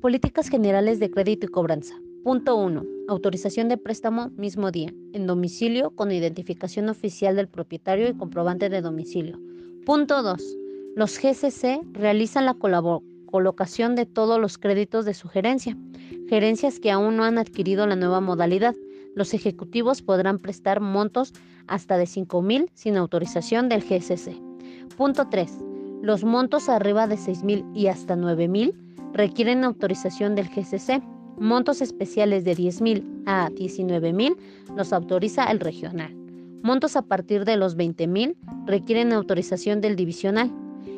Políticas generales de crédito y cobranza. Punto 1. Autorización de préstamo mismo día, en domicilio con identificación oficial del propietario y comprobante de domicilio. Punto 2. Los GCC realizan la colocación de todos los créditos de su gerencia, gerencias que aún no han adquirido la nueva modalidad. Los ejecutivos podrán prestar montos hasta de 5 mil sin autorización del GCC. Punto 3. Los montos arriba de 6 mil y hasta 9 mil requieren autorización del GCC. Montos especiales de 10.000 a 19.000 los autoriza el regional. Montos a partir de los 20.000 requieren autorización del divisional.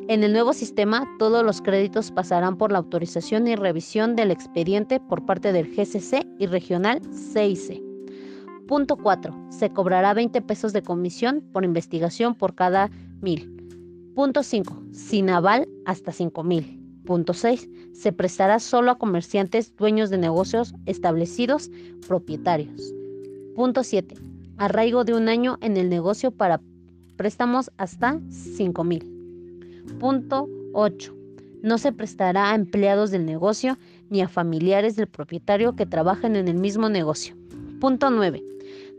En el nuevo sistema, todos los créditos pasarán por la autorización y revisión del expediente por parte del GCC y regional CIC. Punto 4. Se cobrará 20 pesos de comisión por investigación por cada 1000. Punto 5. Sin aval hasta 5000. Punto 6. Se prestará solo a comerciantes dueños de negocios establecidos propietarios. Punto 7. Arraigo de un año en el negocio para préstamos hasta 5 mil. Punto 8. No se prestará a empleados del negocio ni a familiares del propietario que trabajen en el mismo negocio. Punto 9.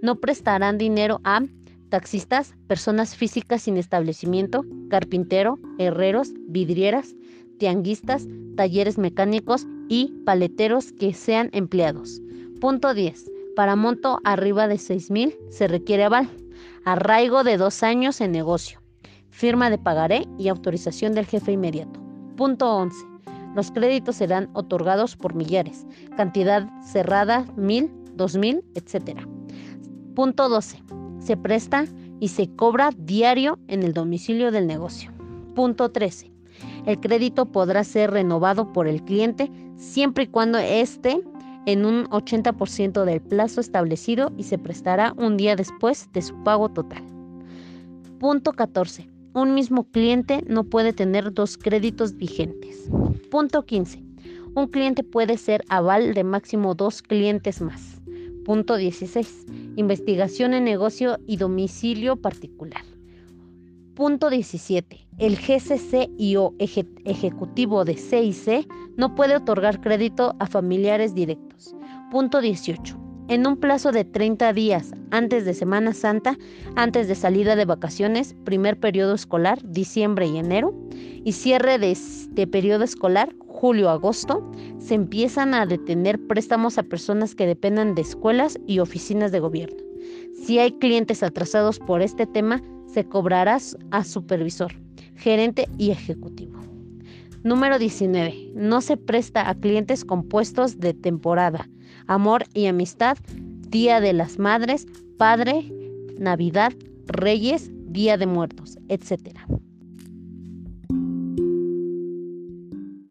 No prestarán dinero a taxistas, personas físicas sin establecimiento, carpintero, herreros, vidrieras, tianguistas, talleres mecánicos y paleteros que sean empleados. Punto 10. Para monto arriba de 6.000 se requiere aval, arraigo de dos años en negocio, firma de pagaré y autorización del jefe inmediato. Punto 11. Los créditos serán otorgados por millares, cantidad cerrada 1.000, 2.000, etc. Punto 12. Se presta y se cobra diario en el domicilio del negocio. Punto 13. El crédito podrá ser renovado por el cliente siempre y cuando esté en un 80% del plazo establecido y se prestará un día después de su pago total. Punto 14. Un mismo cliente no puede tener dos créditos vigentes. Punto 15. Un cliente puede ser aval de máximo dos clientes más. Punto 16. Investigación en negocio y domicilio particular. Punto 17. El GCC y o ejecutivo de CIC no puede otorgar crédito a familiares directos. Punto 18. En un plazo de 30 días antes de Semana Santa, antes de salida de vacaciones, primer periodo escolar, diciembre y enero, y cierre de, de periodo escolar, julio-agosto, se empiezan a detener préstamos a personas que dependan de escuelas y oficinas de gobierno. Si hay clientes atrasados por este tema, se cobrará a supervisor, gerente y ejecutivo. Número 19. No se presta a clientes compuestos de temporada, amor y amistad, Día de las Madres, Padre, Navidad, Reyes, Día de Muertos, etc.